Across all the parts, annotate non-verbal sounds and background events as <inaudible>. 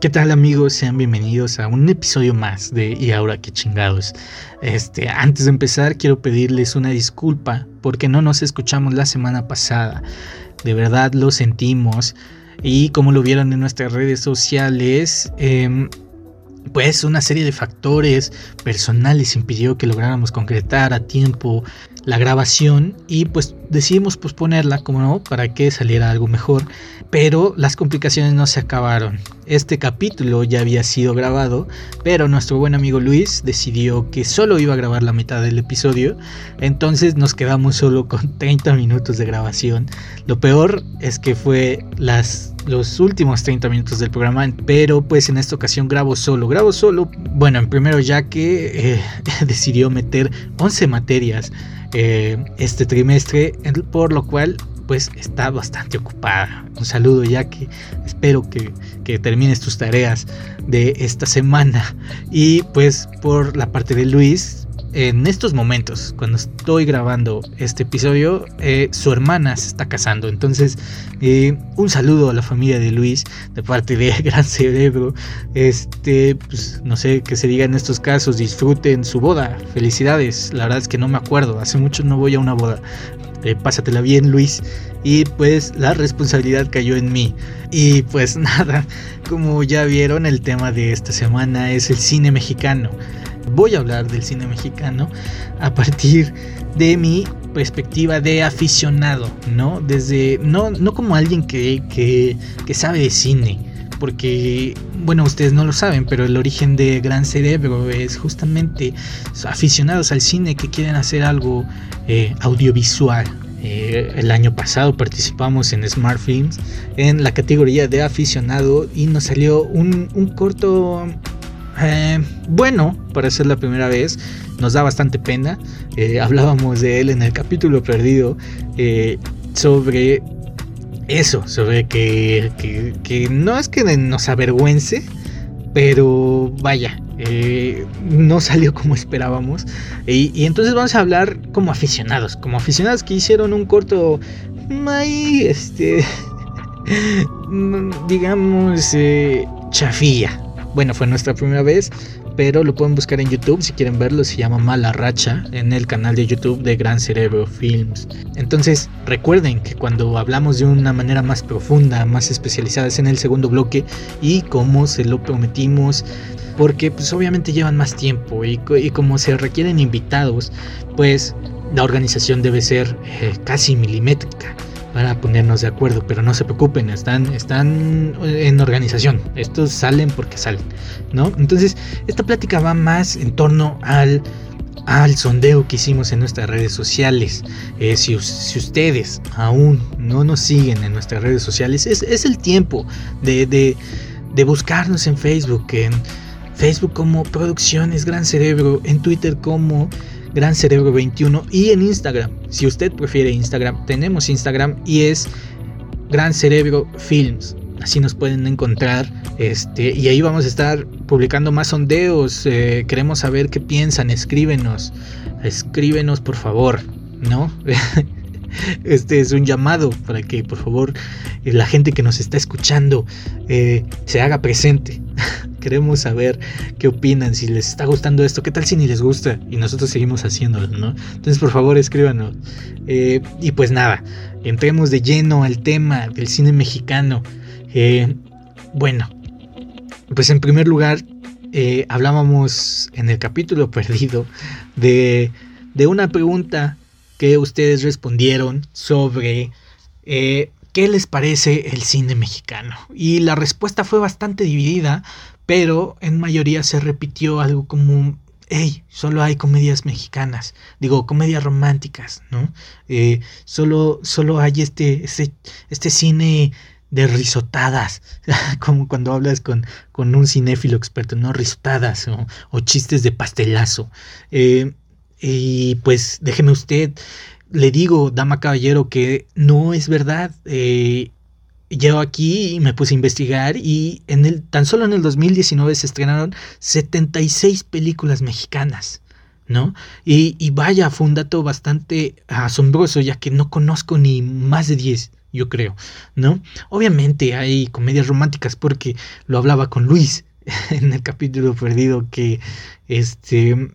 ¿Qué tal amigos? Sean bienvenidos a un episodio más de Y ahora qué chingados. Este, antes de empezar quiero pedirles una disculpa porque no nos escuchamos la semana pasada. De verdad lo sentimos y como lo vieron en nuestras redes sociales, em, pues una serie de factores personales impidió que lográramos concretar a tiempo la grabación y pues decidimos posponerla, como no, para que saliera algo mejor. Pero las complicaciones no se acabaron. Este capítulo ya había sido grabado, pero nuestro buen amigo Luis decidió que solo iba a grabar la mitad del episodio, entonces nos quedamos solo con <laughs> 30 minutos de grabación. Lo peor es que fue las los últimos 30 minutos del programa, pero pues en esta ocasión grabo solo. Grabo solo, bueno, en primero ya que eh, <laughs> decidió meter 11 materias eh, este trimestre, por lo cual pues está bastante ocupada. Un saludo ya que espero que, que, termines tus tareas de esta semana. Y pues por la parte de Luis, en estos momentos, cuando estoy grabando este episodio, eh, su hermana se está casando. Entonces, eh, un saludo a la familia de Luis de parte de <laughs> Gran Cerebro. Este, pues no sé qué se diga en estos casos, disfruten su boda. Felicidades. La verdad es que no me acuerdo, hace mucho no voy a una boda. Eh, pásatela bien Luis. Y pues la responsabilidad cayó en mí. Y pues <laughs> nada como ya vieron el tema de esta semana es el cine mexicano. Voy a hablar del cine mexicano a partir de mi perspectiva de aficionado no desde no no como alguien que, que, que sabe de cine porque, bueno, ustedes no lo saben, pero el origen de Gran Cerebro es justamente aficionados al cine que quieren hacer algo eh, audiovisual. Eh, el año pasado participamos en Smart Films en la categoría de aficionado y nos salió un, corto eh, bueno para ser la primera vez. Nos da bastante pena. hablábamos de él en el capítulo perdido sobre eso, sobre que, que, no es que nos avergüence, pero vaya, eh, no salió como esperábamos. Y, entonces vamos a hablar como aficionados, como aficionados que hicieron un corto ahí, este, <laughs> digamos, eh. Bueno, fue nuestra primera vez, pero lo pueden buscar en YouTube si quieren verlo, se llama Mala Racha en el canal de YouTube de Gran Cerebro Films. Entonces recuerden que cuando hablamos de una manera más profunda, más especializada es en el segundo bloque y como se lo prometimos, porque pues obviamente llevan más tiempo y, como se requieren invitados, pues la organización debe ser eh, casi milimétrica para ponernos de acuerdo, pero no se preocupen, están, están en organización, estos salen porque salen, ¿no? Entonces, esta plática va más en torno al, al sondeo que hicimos en nuestras redes sociales. Eh, si, ustedes aún no nos siguen en nuestras redes sociales, es, el tiempo de, de buscarnos en Facebook, en Facebook como Producciones Gran Cerebro, en Twitter como Gran Cerebro 21 y en Instagram. Si usted prefiere Instagram, tenemos Instagram y es Gran Cerebro Films. Así nos pueden encontrar. Este, y ahí vamos a estar publicando más sondeos. Eh, queremos saber qué piensan. Escríbenos. Escríbenos, por favor. ¿No? <laughs> Este es un llamado para que por favor la gente que nos está escuchando eh, se haga presente. <laughs> Queremos saber qué opinan, si les está gustando esto, qué tal si ni les gusta y nosotros seguimos haciéndolo, ¿no? Entonces por favor escríbanos. Eh, y pues nada, entremos de lleno al tema del cine mexicano. Eh, bueno, pues en primer lugar hablábamos en el capítulo <laughs> perdido de, de una pregunta que ustedes respondieron sobre eh, qué les parece el cine mexicano. Y la respuesta fue bastante dividida, pero en mayoría se repitió algo como, hey, solo hay comedias mexicanas, digo, comedias románticas, ¿no? Eh, solo, solo hay este, este, este cine de risotadas, <laughs> como cuando hablas con, con, un cinéfilo experto, ¿no? Risotadas o, chistes de pastelazo. Eh, y pues déjeme usted, le digo, dama caballero, que no es verdad. Eh, llego aquí y me puse a investigar y en el, tan solo en el 2019 se estrenaron 76 películas mexicanas. ¿No? Y, y vaya, fue un dato bastante asombroso, ya que no conozco ni más de 10 yo creo, ¿no? Obviamente hay comedias románticas porque lo hablaba con Luis <laughs> en el capítulo perdido que este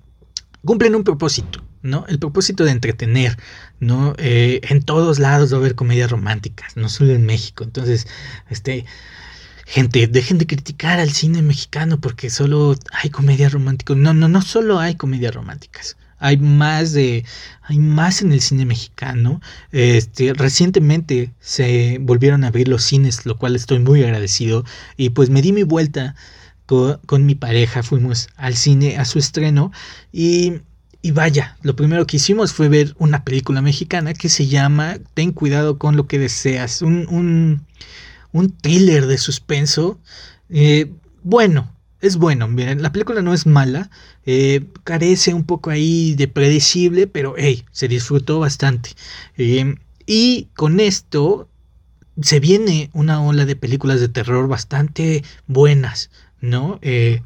cumplen un propósito, ¿no? El propósito de entretener, ¿no? Eh, en todos lados va a haber comedias románticas, no solo en México. Entonces, este, gente, dejen de criticar al cine mexicano porque solo hay comedias románticas. No, no, no solo hay comedias románticas. Hay más de, hay más en el cine mexicano. Este, recientemente se volvieron a abrir los cines, lo cual estoy muy agradecido. Y pues me di mi vuelta con, mi pareja, fuimos al cine a su estreno y, y vaya, lo primero que hicimos fue ver una película mexicana que se llama Ten cuidado con lo que deseas, un, un, un thriller de suspenso. Eh, bueno, es bueno, miren, la película no es mala, eh, carece un poco ahí de predecible, pero hey, se disfrutó bastante. Eh, y con esto se viene una ola de películas de terror bastante buenas. ¿no? Eh,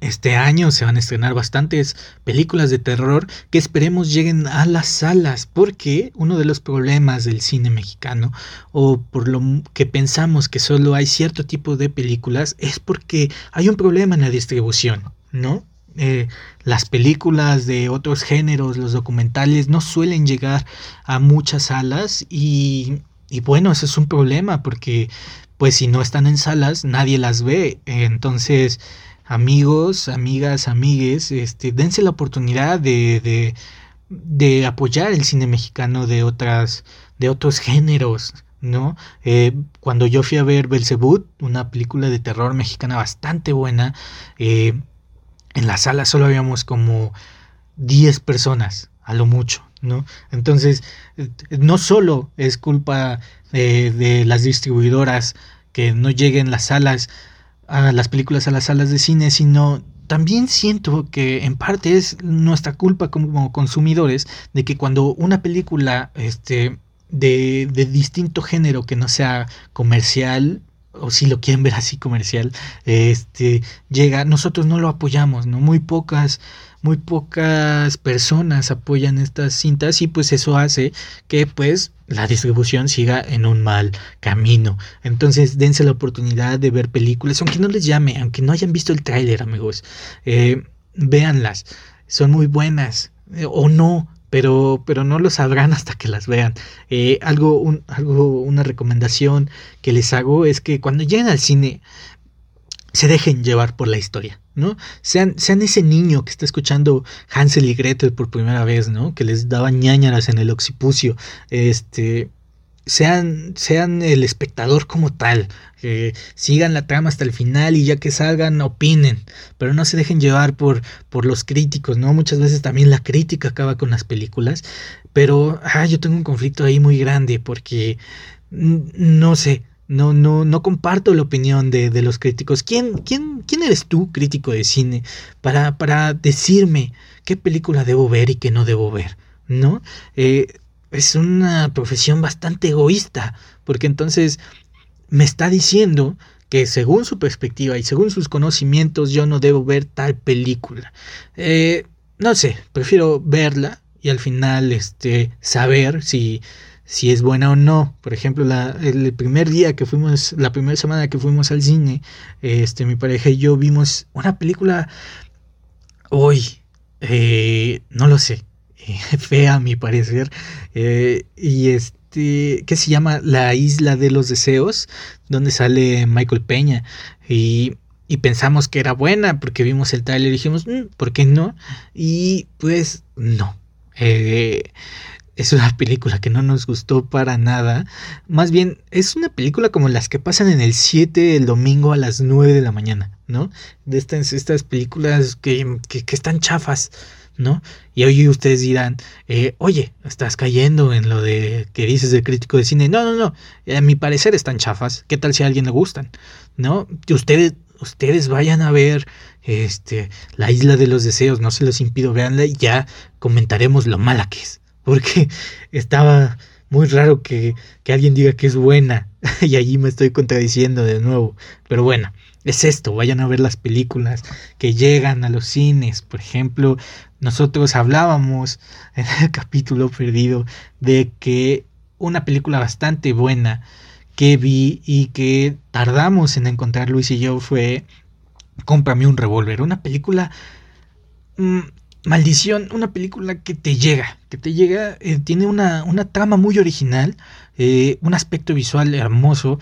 este año se van a estrenar bastantes películas de terror que esperemos lleguen a las salas, porque uno de los problemas del cine mexicano, o por lo que pensamos que solo hay cierto tipo de películas, es porque hay un problema en la distribución, ¿no? Eh, las películas de otros géneros, los documentales, no suelen llegar a muchas salas y, y bueno, ese es un problema porque pues si no están en salas, nadie las ve. Entonces, amigos, amigas, amigues, este, dense la oportunidad de, de, de apoyar el cine mexicano de otras, de otros géneros. ¿no? Eh, cuando yo fui a ver Belzebut, una película de terror mexicana bastante buena, eh, en la sala solo habíamos como 10 personas, a lo mucho, ¿no? Entonces, no solo es culpa de, las distribuidoras que no lleguen las salas, a las películas a las salas de cine, sino también siento que en parte es nuestra culpa como consumidores de que cuando una película este, de, de distinto género que no sea comercial o si lo quieren ver así comercial, este llega, nosotros no lo apoyamos, ¿no? Muy pocas muy pocas personas apoyan estas cintas y pues eso hace que pues la distribución siga en un mal camino. Entonces dense la oportunidad de ver películas, aunque no les llame, aunque no hayan visto el tráiler amigos, eh, véanlas, son muy buenas eh, o no. Pero, pero no lo sabrán hasta que las vean. Eh, algo, un, algo, una recomendación que les hago es que cuando lleguen al cine, se dejen llevar por la historia, ¿no? Sean, sean ese niño que está escuchando Hansel y Gretel por primera vez, ¿no? Que les daban ñañaras en el occipucio, este, sean, sean el espectador como tal, sigan la trama hasta el final y ya que salgan opinen, pero no se dejen llevar por, por los críticos, ¿no? Muchas veces también la crítica acaba con las películas, pero ah, yo tengo un conflicto ahí muy grande porque no sé, no, no, no comparto la opinión de, de los críticos. ¿Quién, quién, ¿Quién eres tú, crítico de cine, para, para decirme qué película debo ver y qué no debo ver? ¿No? Eh, es una profesión bastante egoísta, porque entonces me está diciendo que según su perspectiva y según sus conocimientos yo no debo ver tal película. Eh, no sé, prefiero verla y al final este, saber si si es buena o no. Por ejemplo, la, el primer día que fuimos, la primera semana que fuimos al cine, este, mi pareja y yo vimos una película hoy, eh, no lo sé, <laughs> fea a mi parecer, eh, y este, que se llama La Isla de los Deseos, donde sale Michael Peña, y, y pensamos que era buena porque vimos el trailer y dijimos, mm, ¿por qué no? Y pues no. Eh, es una película que no nos gustó para nada. Más bien, es una película como las que pasan en el 7 el domingo a las 9 de la mañana, ¿no? De estas, estas películas que, están chafas, ¿no? Y hoy ustedes dirán, eh, oye, estás cayendo en lo de que dices del crítico de cine. No, no, no. A mi parecer están chafas. ¿Qué tal si a alguien le gustan? ¿No? Que ustedes, ustedes vayan a ver este, La Isla de los Deseos, no se los impido, véanla y ya comentaremos lo mala que es porque estaba muy raro que, que alguien diga que es buena <laughs> y allí me estoy contradiciendo de nuevo. Pero bueno, es esto, vayan a ver las películas que llegan a los cines. Por ejemplo, nosotros hablábamos <laughs> en el capítulo perdido de que una película bastante buena que vi y que tardamos en encontrar Luis y yo fue Cómprame un revólver. Una película... Mm, maldición, una película que te llega, que te llega, eh, tiene una, una, trama muy original, eh, un aspecto visual hermoso.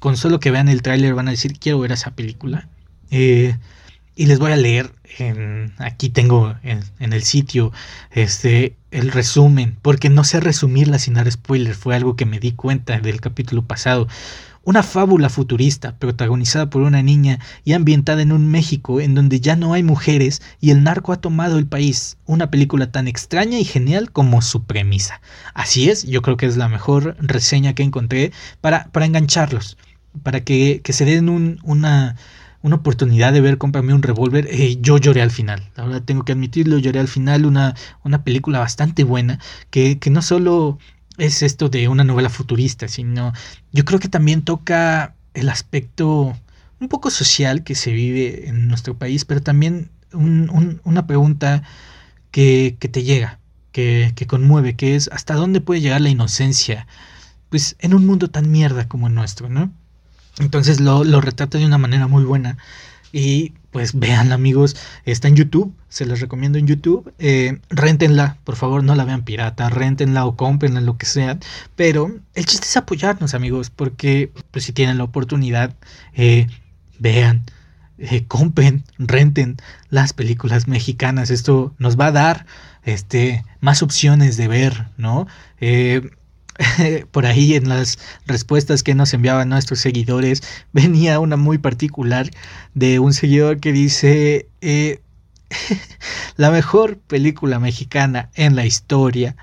Con solo que vean el tráiler van a decir, quiero ver esa película. Eh, y les voy a leer, en, aquí tengo en, en, el sitio este, el resumen, porque no sé resumirla sin dar spoiler, fue algo que me di cuenta del capítulo pasado. Una fábula futurista protagonizada por una niña y ambientada en un México en donde ya no hay mujeres y el narco ha tomado el país. Una película tan extraña y genial como su premisa. Así es, yo creo que es la mejor reseña que encontré para, para engancharlos, para que, se den una, una oportunidad de ver Cómprame un revólver. Eh, yo lloré al final, ahora tengo que admitirlo, lloré al final, una, una película bastante buena que, que no solo es esto de una novela futurista, sino yo creo que también toca el aspecto un poco social que se vive en nuestro país, pero también una pregunta que, te llega, que, conmueve, que es hasta dónde puede llegar la inocencia, pues en un mundo tan mierda como el nuestro, ¿no? Entonces lo, lo retrata de una manera muy buena y pues vean amigos, está en YouTube, se les recomiendo en YouTube, eh, rentenla, por favor no la vean pirata, rentenla o comprenla, lo que sea, pero el chiste es apoyarnos amigos, porque pues si tienen la oportunidad, eh, vean, eh, compren, renten las películas mexicanas, esto nos va a dar este, más opciones de ver, ¿no? <laughs> por ahí en las respuestas que nos enviaban nuestros seguidores <laughs> venía una muy particular de un seguidor que dice eh, <laughs> la mejor película mexicana en la historia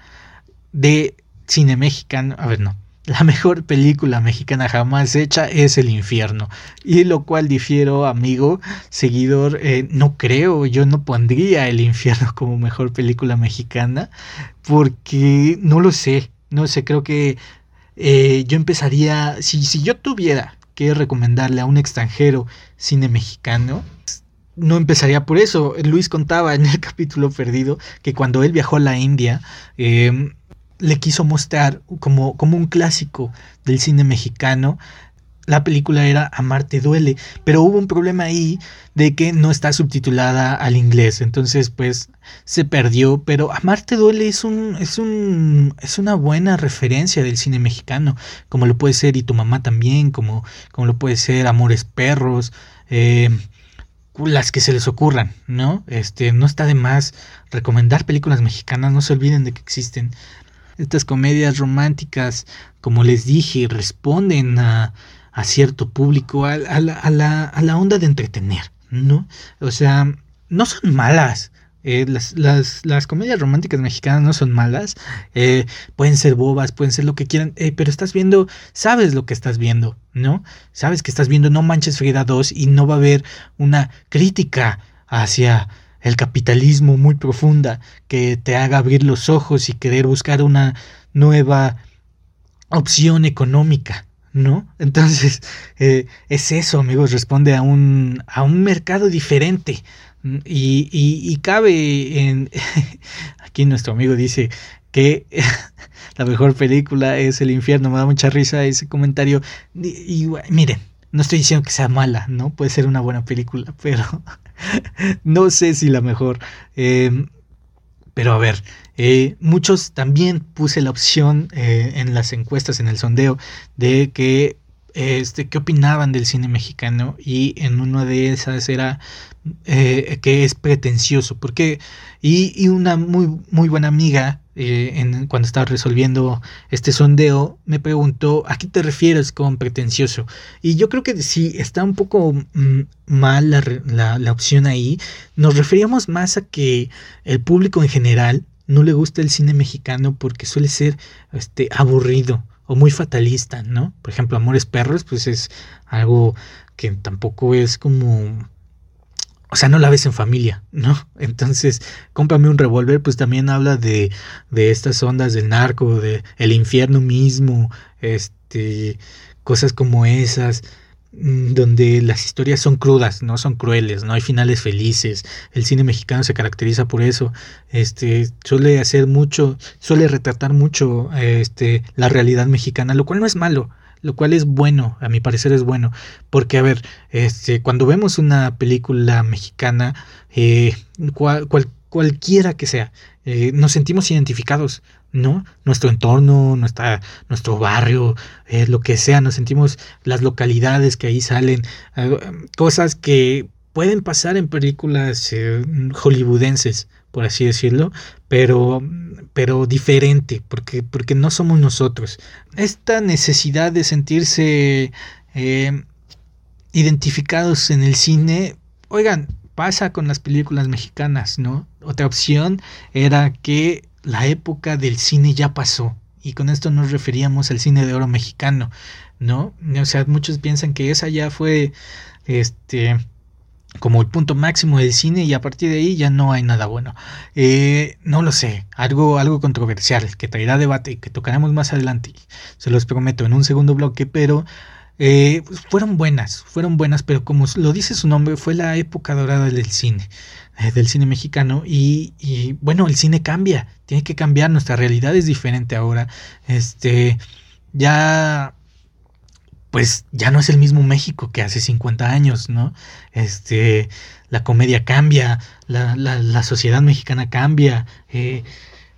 de cine mexicano, a ver no, la mejor película mexicana jamás hecha es El infierno. Y lo cual difiero, amigo, seguidor, eh, no creo, yo no pondría El infierno como mejor película mexicana, porque no lo sé. No sé, creo que eh, yo empezaría, si, si yo tuviera que recomendarle a un extranjero cine mexicano, no empezaría por eso. Luis contaba en el <laughs> capítulo perdido que cuando él viajó a la India, em, le quiso mostrar como, como un clásico del cine mexicano la película era Amarte duele, pero hubo un problema ahí de que no está subtitulada al inglés, entonces pues se perdió, pero Amarte duele es un es un es una buena referencia del cine mexicano, como lo puede ser y tu mamá también, como como lo puede ser Amores perros, eh, las que se les ocurran, ¿no? Este no está de más recomendar películas mexicanas, no se olviden de que existen estas comedias románticas, como les dije, responden a a cierto público, a, la, a, la, a, la, onda de entretener, ¿no? O sea, no son malas. Eh, las, las, las, comedias románticas mexicanas no son malas, eh, pueden ser bobas, pueden ser lo que quieran, eh, pero estás viendo, sabes lo que estás viendo, ¿no? Sabes que estás viendo No Manches Frida 2 y no va a haber una crítica hacia el capitalismo muy profunda que te haga abrir los ojos y querer buscar una nueva opción económica, ¿no? Entonces, <laughs> eh, es eso, amigos, responde a un, a un mercado diferente. Y, y, cabe en... <laughs> Aquí nuestro amigo dice que <laughs> la mejor película es El infierno. Me da mucha risa ese comentario. Y, miren, no estoy diciendo que sea mala, ¿no? Puede ser una buena película, pero no sé si la mejor. Em, pero a ver, eh, muchos también puse la opción eh, en las encuestas, en el sondeo, de que este, qué opinaban del cine mexicano y en una de esas era eh, que es pretencioso, porque y, y, una muy, muy buena amiga en, cuando estaba resolviendo este sondeo me preguntó a qué te refieres con pretencioso y yo creo que sí está un poco mm, mal la, la, la opción ahí, nos referíamos más a que el público en general no le gusta el cine mexicano porque suele ser este, aburrido o muy fatalista, ¿no? Por ejemplo, Amores Perros, pues es algo que tampoco es como... o sea, no la ves en familia, ¿no? Entonces, cómprame un revólver, pues también habla de, de estas ondas del narco, de el infierno mismo, este, cosas como esas, mm, donde las historias son crudas, no son crueles, no hay finales felices. El cine mexicano se caracteriza por eso. Este suele hacer mucho, suele retratar mucho este la realidad mexicana, lo cual no es malo lo cual es bueno, a mi parecer es bueno, porque a ver, este, cuando vemos una película mexicana, eh, cualquiera que sea, eh, nos sentimos identificados, ¿no? Nuestro entorno, nuestra, nuestro barrio, eh, lo que sea, nos sentimos las localidades que ahí salen, cosas que pueden pasar en películas hollywoodenses, por así decirlo, pero, pero diferente, porque, porque no somos nosotros. Esta necesidad de sentirse eh, identificados en el cine, oigan, pasa con las películas mexicanas, ¿no? Otra opción era que la época del cine ya pasó. Y con esto nos referíamos al cine de oro mexicano, ¿no? O sea, muchos piensan que esa ya fue, este, como el punto máximo del cine y a partir de ahí ya no hay nada bueno. Eh, no lo sé, algo, algo controversial que traerá debate y que tocaremos más adelante, se los prometo en un segundo bloque, pero eh, pues, fueron buenas, fueron buenas, pero como lo dice su nombre, fue la época dorada del cine, eh, del cine mexicano y, y, bueno, el cine cambia, tiene que cambiar, nuestra realidad es diferente ahora, este, ya pues ya no es el mismo México que hace 50 años, ¿no? Este, la comedia cambia, la, la, sociedad mexicana cambia, eh,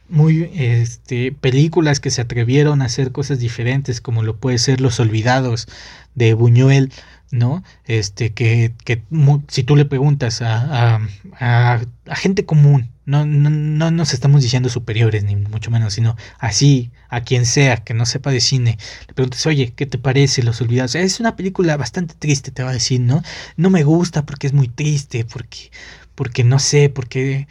muy, este, películas que se atrevieron a hacer cosas diferentes, como lo puede ser Los Olvidados de Buñuel, ¿no? Este, que, que si tú le preguntas a, a, a, gente común, no, no, no, nos estamos diciendo superiores, ni mucho menos, sino así, a quien sea que no sepa de cine, le preguntas, oye, ¿qué te parece Los Olvidados? Es una película bastante triste, te va a decir, ¿no? No me gusta porque es muy triste, porque, porque no sé, porque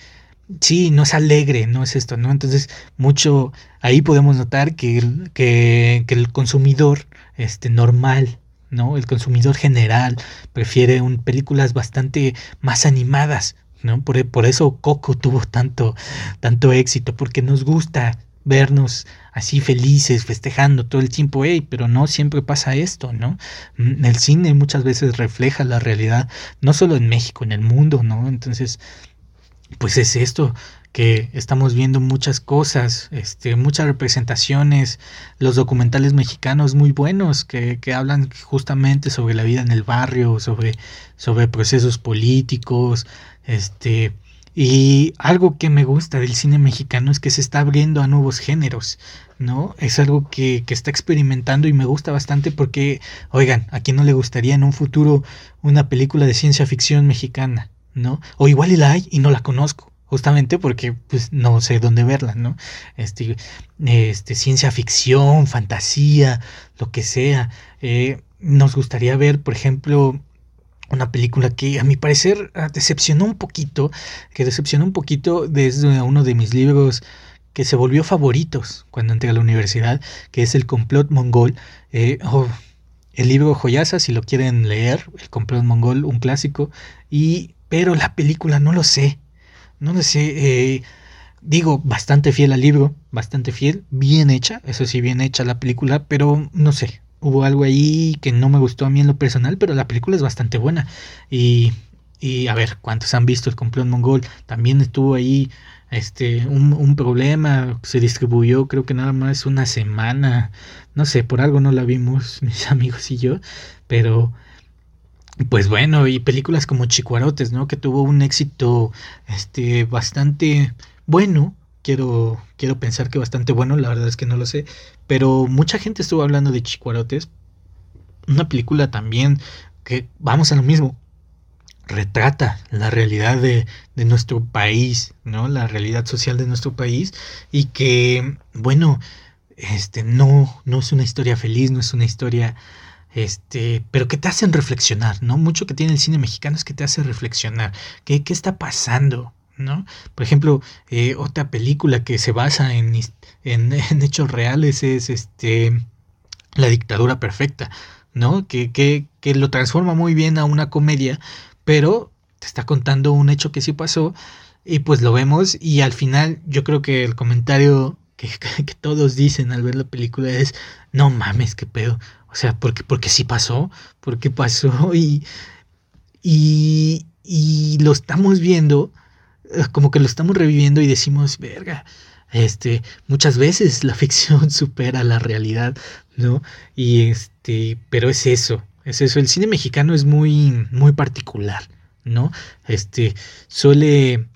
sí, no es alegre, no es esto, ¿no? Entonces, mucho, ahí podemos notar que, que, que el consumidor este, normal, ¿no? El consumidor general prefiere un, películas bastante más animadas, ¿no? Por, por, eso Coco tuvo tanto, tanto éxito, porque nos gusta vernos así felices, festejando todo el tiempo, hey, pero no siempre pasa esto, ¿no? Mm, el cine muchas veces refleja la realidad, no solo en México, en el mundo, ¿no? Entonces, pues es esto, que estamos viendo muchas cosas, este, muchas representaciones, los documentales mexicanos muy buenos que, que, hablan justamente sobre la vida en el barrio, sobre, sobre procesos políticos, este, y algo que me gusta del cine mexicano es que se está abriendo a nuevos géneros, ¿no? Es algo que, que está experimentando y me gusta bastante porque, oigan, ¿a quién no le gustaría en un futuro una película de ciencia ficción mexicana? ¿no? O igual y la hay y no la conozco, justamente porque pues no sé dónde verla, ¿no? Este, este ciencia ficción, fantasía, lo que sea. Eh, nos gustaría ver, por ejemplo, una película que a mi parecer ah, decepcionó un poquito, que decepcionó un poquito desde uno de mis libros que se volvió favoritos cuando entré a la universidad, que es El complot mongol. Eh, oh, el libro Joyaza, si lo quieren leer, El complot mongol, un clásico, y pero la película no lo sé. No sé. Eh, digo, bastante fiel al libro, bastante fiel, bien hecha, eso sí, bien hecha la película, pero no sé. Hubo algo ahí que no me gustó a mí en lo personal, pero la película es bastante buena. Y, y a ver, ¿cuántos han visto el complot mongol? También estuvo ahí este, un, un, problema, se distribuyó creo que nada más una semana, no sé, por algo no la vimos <laughs> mis amigos y yo, pero pues bueno, y películas como Chicuarotes, ¿no? Que tuvo un éxito este, bastante bueno. Quiero, quiero pensar que bastante bueno, la verdad es que no lo sé. Pero mucha gente estuvo hablando de Chicuarotes. Una película también que, vamos a lo mismo, retrata la realidad de, de, nuestro país, ¿no? La realidad social de nuestro país y que, bueno, este, no, no es una historia feliz, no es una historia este, pero que te hacen reflexionar, ¿no? Mucho que tiene el cine mexicano es que te hace reflexionar. ¿Qué, qué está pasando? ¿No? Por ejemplo, eh, otra película que se basa en, <laughs> en, hechos reales es este La dictadura perfecta, ¿no? Que, que, que lo transforma muy bien a una comedia, pero te está contando un hecho que sí pasó y pues lo vemos y al final yo creo que el comentario que, <laughs> que todos dicen al ver la película es, no mames, qué pedo. O sea, porque, porque sí pasó, porque pasó <laughs> y, y, y lo estamos viendo, eh, como que lo estamos reviviendo y decimos, verga, este, muchas veces la <laughs> ficción supera la realidad, ¿no? Y este, pero es eso, es eso. El cine mexicano es muy, muy particular, ¿no? Este, suele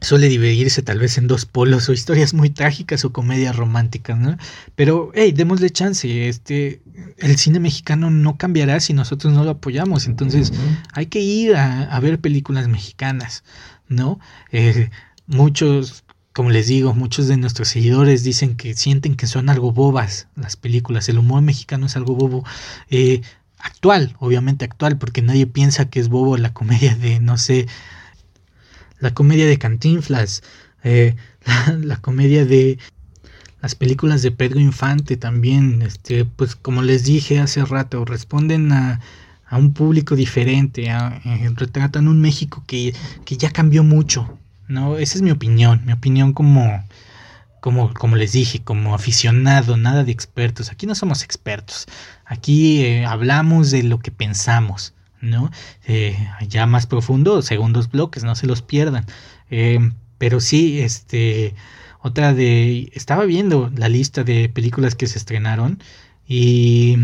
suele dividirse tal vez en dos polos o historias muy trágicas o comedias románticas, ¿no? Pero, hey, démosle chance, este, el cine mexicano no cambiará si nosotros no lo apoyamos, entonces hay que ir a, ver películas mexicanas, ¿no? Eh, muchos, como les digo, muchos de nuestros seguidores dicen que sienten que son algo bobas las películas, el humor mexicano es algo bobo. Eh, actual, obviamente actual, porque nadie piensa que es bobo la comedia de, no sé, la comedia de Cantinflas, eh, <laughs> la, comedia de las películas de Pedro Infante también, este, pues como les dije hace rato, responden a, a un público diferente, eh, retratan un México que, que, ya cambió mucho, ¿no? Esa es mi opinión, mi opinión como, como, como les dije, como aficionado, nada de expertos. Aquí no somos expertos, aquí eh, hablamos de lo que pensamos. ¿No? Eh, ya más profundo, segundos bloques, no se los pierdan. Eh, pero sí, este, otra de, estaba viendo la lista de películas que se estrenaron y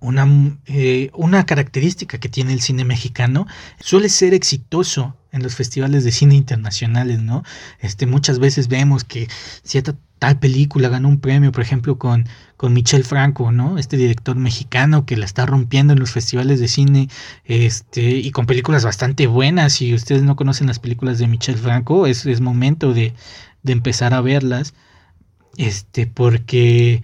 una, eh, una característica que tiene el cine mexicano suele ser exitoso en los festivales de cine internacionales, ¿no? Este, muchas veces vemos que cierta tal película ganó un premio, por ejemplo, con, con Michel Franco, ¿no? Este director mexicano que la está rompiendo en los festivales de cine, este, y con películas bastante buenas. Si ustedes no conocen las películas de Michel Franco, es, es momento de, de empezar a verlas. Este, porque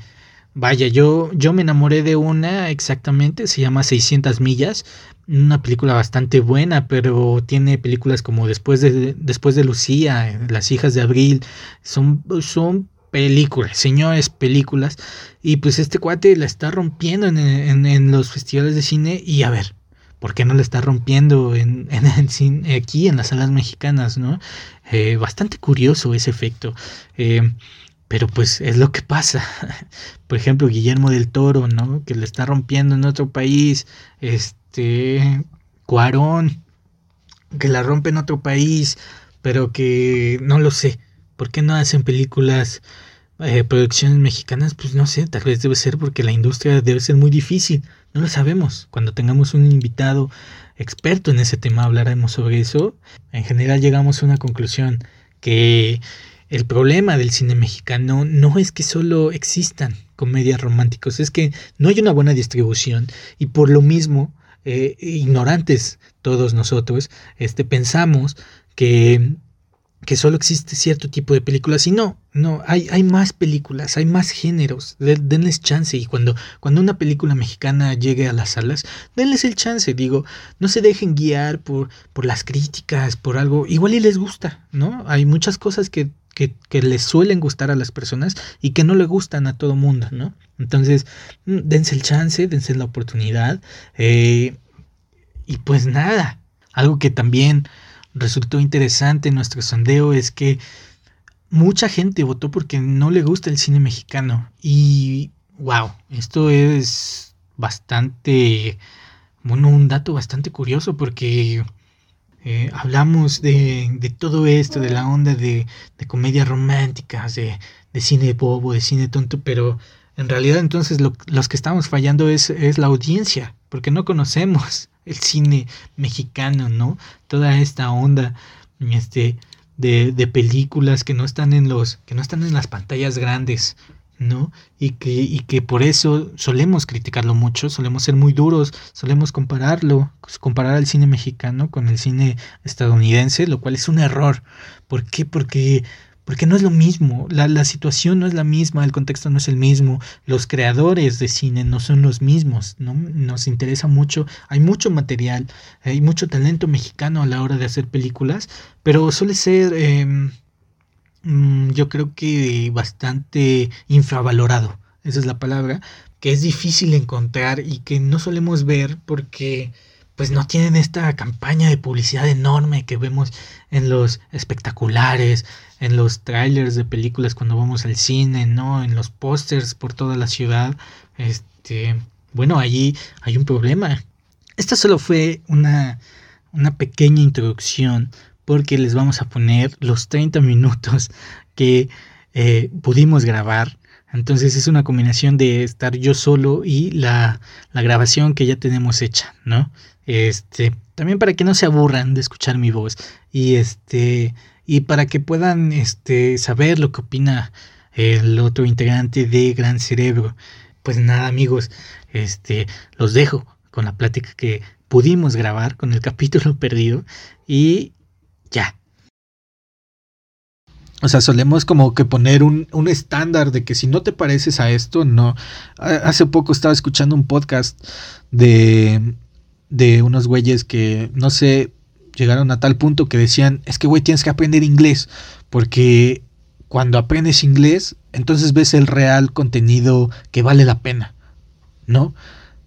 Vaya, yo, yo me enamoré de una exactamente, se llama 600 millas, una película bastante buena, pero tiene películas como Después de, Después de Lucía, Las hijas de Abril, son, son películas, señores películas, y pues este cuate la está rompiendo en, los festivales de cine y a ver, ¿por qué no la está rompiendo en, en, aquí en las salas mexicanas, no? Eh, bastante curioso ese efecto. Eh, pero pues es lo que pasa. <laughs> Por ejemplo, Guillermo del Toro, ¿no? Que le está rompiendo en otro país. Este. Cuarón. Que la rompe en otro país. Pero que no lo sé. ¿Por qué no hacen películas, eh, producciones mexicanas? Pues no sé, tal vez debe ser porque la industria debe ser muy difícil. No lo sabemos. Cuando tengamos un invitado experto en ese tema hablaremos sobre eso. En general llegamos a una conclusión que el problema del cine mexicano no es que solo existan comedias románticas, es que no hay una buena distribución y por lo mismo, eh, ignorantes todos nosotros, este, pensamos que que solo existe cierto tipo de películas. Y no, no, hay, hay más películas, hay más géneros, denles chance. Y cuando, cuando una película mexicana llegue a las salas, denles el chance, digo, no se dejen guiar por, por las críticas, por algo, igual y les gusta, ¿no? Hay muchas cosas que, que, les suelen gustar a las personas y que no le gustan a todo mundo, ¿no? Entonces, mm, dense el chance, dense la oportunidad eh, y pues nada, algo que también resultó interesante nuestro sondeo es que mucha gente votó porque no le gusta el cine mexicano. Y wow, esto es bastante, bueno, un dato bastante curioso porque eh, hablamos de, de, todo esto, de la onda de, de comedias románticas, de, de, cine bobo, de cine tonto, pero en realidad entonces los que estamos fallando es, es la audiencia, porque no conocemos el cine mexicano, ¿no? Toda esta onda este, de, de, películas que no están en los, que no están en las pantallas grandes, ¿no? Y que, y que por eso solemos criticarlo mucho, solemos ser muy duros, solemos compararlo, comparar al cine mexicano con el cine estadounidense, lo cual es un error. ¿Por qué? Porque porque no es lo mismo, la, situación no es la misma, el contexto no es el mismo, los creadores de cine no son los mismos, ¿no? Nos interesa mucho, hay mucho material, hay mucho talento mexicano a la hora de hacer películas, pero suele ser, em, mm, yo creo que bastante infravalorado, esa es la palabra, que es difícil encontrar y que no solemos ver porque pues no tienen esta campaña de publicidad enorme que vemos en los espectaculares, en los trailers de películas cuando vamos al cine, ¿no? En los pósters por toda la ciudad. Este, bueno, allí hay un problema. Esta solo fue una, una pequeña introducción porque les vamos a poner los 30 minutos que eh, pudimos grabar. Entonces es una combinación de estar yo solo y la, la grabación que ya tenemos hecha, ¿no? Este, también para que no se aburran de escuchar mi voz y este y para que puedan este saber lo que opina el otro integrante de Gran Cerebro. Pues nada, amigos, este los dejo con la plática que pudimos grabar con el <laughs> capítulo perdido y ya. O sea, solemos como que poner un, un, estándar de que si no te pareces a esto, no. Hace poco estaba escuchando un podcast de de unos güeyes que, no sé, llegaron a tal punto que decían, es que güey, tienes que aprender inglés, porque cuando aprendes inglés, entonces ves el real contenido que vale la pena, ¿no?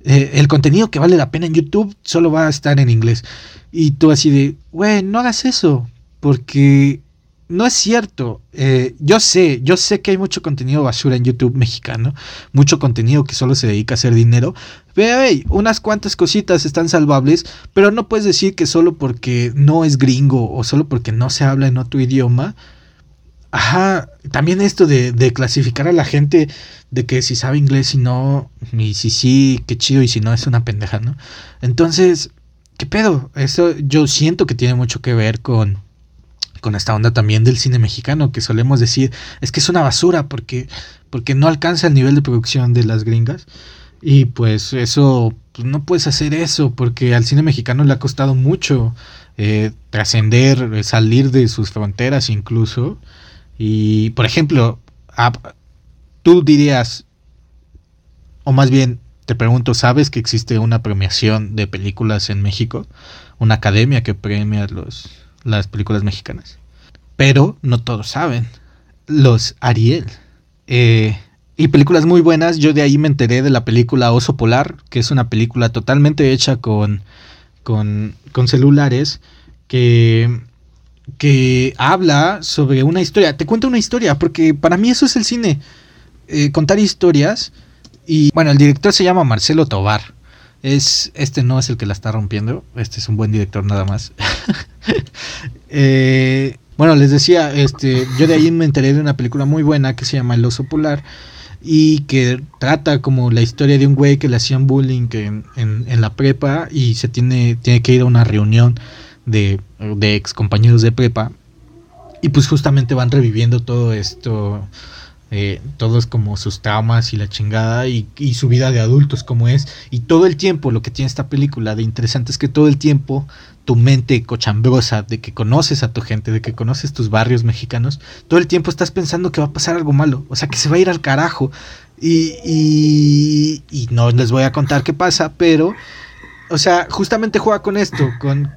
Eh, el contenido que vale la pena en YouTube solo va a estar en inglés. Y tú así de, güey, no hagas eso, porque no es cierto. Eh, yo sé, yo sé que hay mucho contenido basura en YouTube mexicano, mucho contenido que solo se dedica a hacer dinero. Pero hey, unas cuantas cositas están salvables, pero no puedes decir que solo porque no es gringo o solo porque no se habla en otro idioma. Ajá, también esto de, de clasificar a la gente de que si sabe inglés y no, y si sí, qué chido, y si no es una pendeja, ¿no? Entonces, ¿qué pedo? Eso yo siento que tiene mucho que ver con con esta onda también del cine mexicano, que solemos decir, es que es una basura porque, porque no alcanza el nivel de producción de las gringas. Y pues eso, pues no puedes hacer eso, porque al cine mexicano le ha costado mucho eh, trascender, eh, salir de sus fronteras incluso. Y, por ejemplo, tú dirías, o más bien te pregunto, ¿sabes que existe una premiación de películas en México? Una academia que premia los, las películas mexicanas. Pero no todos saben. Los Ariel. Eh, y películas muy buenas. Yo de ahí me enteré de la película Oso Polar, que es una película totalmente hecha con, con, con celulares, que, que habla sobre una historia. Te cuento una historia, porque para mí eso es el cine. Eh, contar historias. Y bueno, el director se llama Marcelo Tobar. Es, este no es el que la está rompiendo. Este es un buen director nada más. <laughs> Eh, bueno, les decía, este, yo de ahí me enteré de una película muy buena que se llama El oso polar y que trata como la historia de un güey que le hacían bullying en, en, la prepa y se tiene, tiene que ir a una reunión de, de ex compañeros de prepa y pues justamente van reviviendo todo esto eh, todos como sus traumas y la chingada y, su vida de adultos como es. Y todo el tiempo lo que tiene esta película de interesante es que todo el tiempo tu mente cochambrosa de que conoces a tu gente, de que conoces tus barrios mexicanos, todo el tiempo estás pensando que va a pasar algo malo, o sea, que se va a ir al carajo. Y, y, y no les voy a contar qué pasa, pero, o sea, justamente juega con esto, con...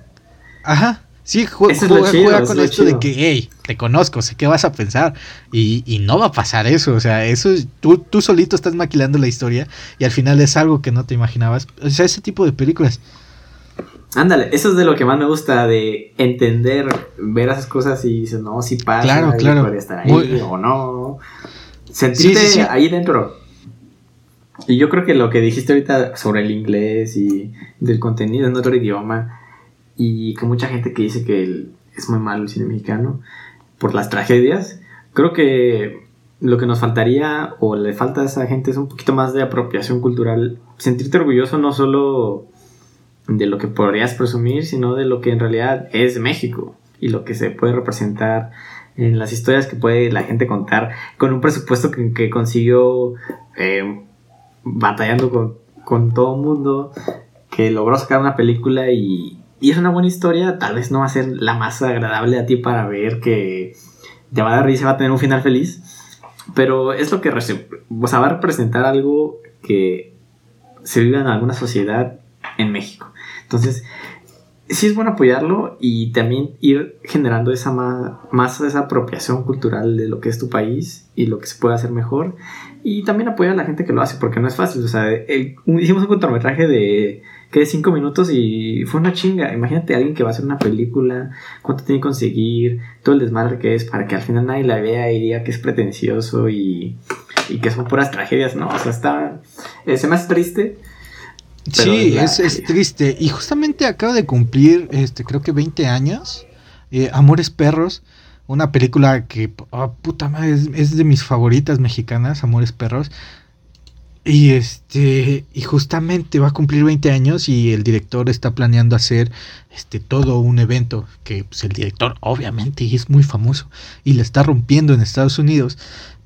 Ajá, Sí, juega, con esto de que, hey, te conozco, sé qué vas a pensar. Y, no va a pasar eso. O sea, eso tú, tú solito estás maquilando la historia y al final es algo que no te imaginabas. O sea, ese tipo de películas. Ándale, eso es de lo que más me gusta, de entender, ver esas cosas y dices, no, si pasa, claro, claro. podría estar ahí o no. Sentirte ahí dentro. Y yo creo que lo que dijiste ahorita sobre el inglés y del contenido en otro idioma y que mucha gente que dice que es muy malo el cine mexicano por las tragedias, creo que lo que nos faltaría o le falta a esa gente es un poquito más de apropiación cultural, sentirte orgulloso no solo de lo que podrías presumir, sino de lo que en realidad es México y lo que se puede representar en las historias que puede la gente contar con un presupuesto que, consiguió eh, batallando con, con todo el mundo, que logró sacar una película y, y es una buena historia, tal vez no va a ser la más agradable a ti para ver que te va a dar risa, va a tener un final feliz, pero es lo que o sea, va a representar algo que se vive en alguna sociedad en México. Entonces, sí es bueno apoyarlo y también ir generando esa más, esa apropiación cultural de lo que es tu país y lo que se puede hacer mejor. Y también apoyar a la gente que lo hace, porque no es fácil. O sea, hicimos un cortometraje de que cinco minutos y fue una chinga. Imagínate a alguien que va a hacer una película, cuánto tiene que conseguir, todo el desmadre que es para que al final nadie la vea y diga que es pretencioso y, y que son puras tragedias, ¿no? O sea, está. Eh, se me hace triste. Sí, es, es, triste. Y justamente acaba de cumplir, este, creo que 20 años. Eh, Amores Perros. Una película que, oh, puta madre, es, de mis favoritas mexicanas, Amores Perros. Y este, y justamente va a cumplir 20 años y el director está planeando hacer este todo un evento que pues, el director obviamente es muy famoso y le está rompiendo en Estados Unidos,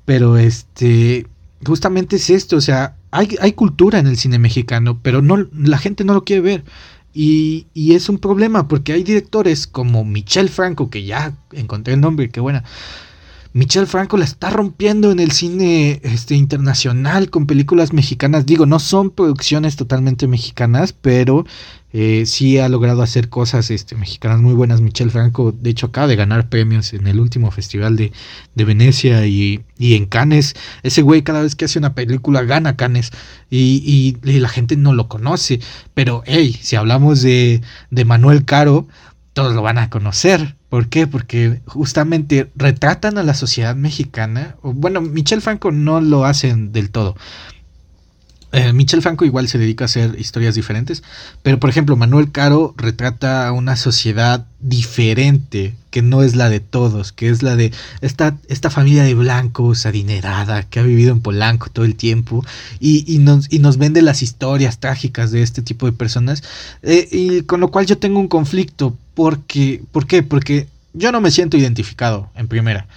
pero este justamente es esto, o sea, hay, hay cultura en el cine mexicano, pero no la gente no lo quiere ver. Y, y, es un problema porque hay directores como Michel Franco, que ya encontré el nombre, qué buena. Michel Franco la está rompiendo en el cine este, internacional con películas mexicanas. Digo, no son producciones totalmente mexicanas, pero eh, sí ha logrado hacer cosas este, mexicanas muy buenas. Michel Franco, de hecho, acaba de ganar premios en el último festival de, Venecia y, en Cannes. Ese güey cada vez que hace una película gana Cannes y, y, la gente no lo conoce. Pero, hey, si hablamos de, de Manuel Caro, todos lo van a conocer. ¿Por qué? Porque justamente retratan a la sociedad mexicana. Bueno, Michel Franco no lo hacen del todo, eh, Michel Franco igual se dedica a hacer historias diferentes, pero por ejemplo Manuel Caro retrata una sociedad diferente, que no es la de todos, que es la de esta, esta familia de blancos adinerada que ha vivido en Polanco todo el tiempo y, nos, y nos, vende las historias trágicas de este tipo de personas, eh, y con lo cual yo tengo un conflicto, porque, ¿por qué? Porque yo no me siento identificado en primera.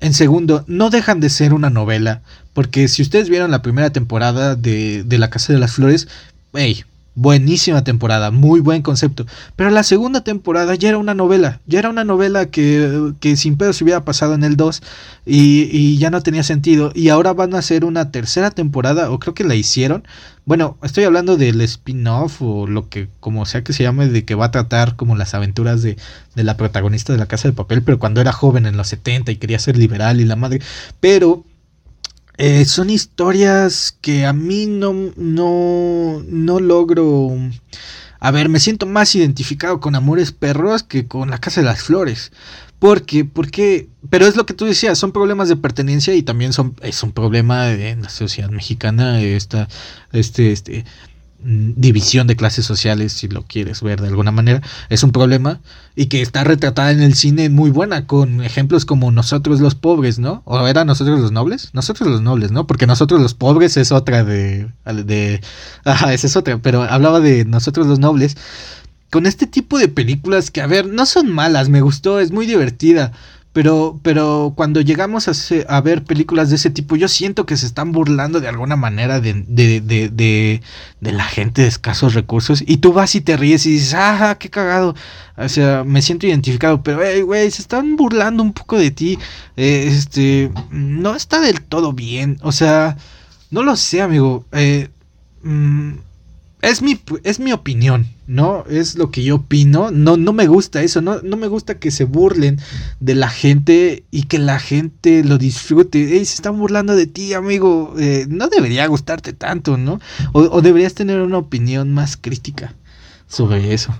En segundo, no dejan de ser una novela, porque si ustedes vieron la primera temporada de, de La Casa de las Flores, hey, buenísima temporada, muy buen concepto. Pero la segunda temporada ya era una novela, ya era una novela que, que sin pedo se hubiera pasado en el 2 y, y, ya no tenía sentido. Y ahora van a hacer una tercera temporada, o creo que la hicieron. Bueno, estoy hablando del spin-off o lo que, como sea que se llame, de que va a tratar como las aventuras de, de la protagonista de la Casa de Papel, pero cuando era joven en los 70 y quería ser liberal y la madre. Pero eh, son historias que a mí no, no, no logro... A ver, me siento más identificado con Amores Perros que con La Casa de las Flores. Porque, porque, pero es lo que tú decías, son problemas de pertenencia y también son, es un problema en la sociedad mexicana, esta, este, este, división de clases sociales, si lo quieres ver de alguna manera, es un problema y que está retratada en el cine muy buena, con ejemplos como nosotros los pobres, ¿no? ¿O era nosotros los nobles? Nosotros los nobles, ¿no? Porque nosotros los pobres es otra de... de ajá, esa es otra, pero hablaba de nosotros los nobles. Con este tipo de películas que, a ver, no son malas, me gustó, es muy divertida. Pero, pero cuando llegamos a, ver películas de ese tipo, yo siento que se están burlando de alguna manera de, la gente de escasos recursos. Y tú vas y te ríes y dices, ah, qué cagado. O sea, me siento identificado. Pero, güey, se están burlando un poco de ti. Eh, este, no está del todo bien. O sea, no lo sé, amigo. Eh, mm, es mi, es mi opinión, ¿no? Es lo que yo opino. No, no me gusta eso, no, no me gusta que se burlen de la gente y que la gente lo disfrute. Ey, se están burlando de ti, amigo. Eh, no debería gustarte tanto, ¿no? O, deberías tener una opinión más crítica sobre eso.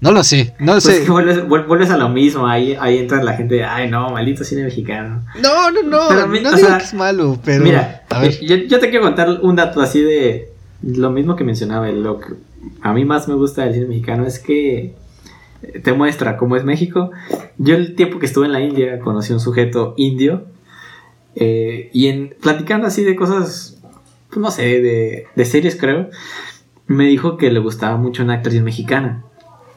No lo sé, no lo pues sé. <laughs> Vuelves, a lo mismo, ahí, ahí entra la gente, ay no, maldito cine mexicano. No, no, no, no digo que es malo, pero... Mira, a ver. Yo, yo te quiero contar un dato así de, lo mismo que mencionaba, lo que a mí más me gusta del cine mexicano es que te muestra cómo es México. Yo el tiempo que estuve en la India conocí un sujeto indio eh, y en platicando así de cosas, pues no sé, de, de series creo, me dijo que le gustaba mucho una actriz mexicana.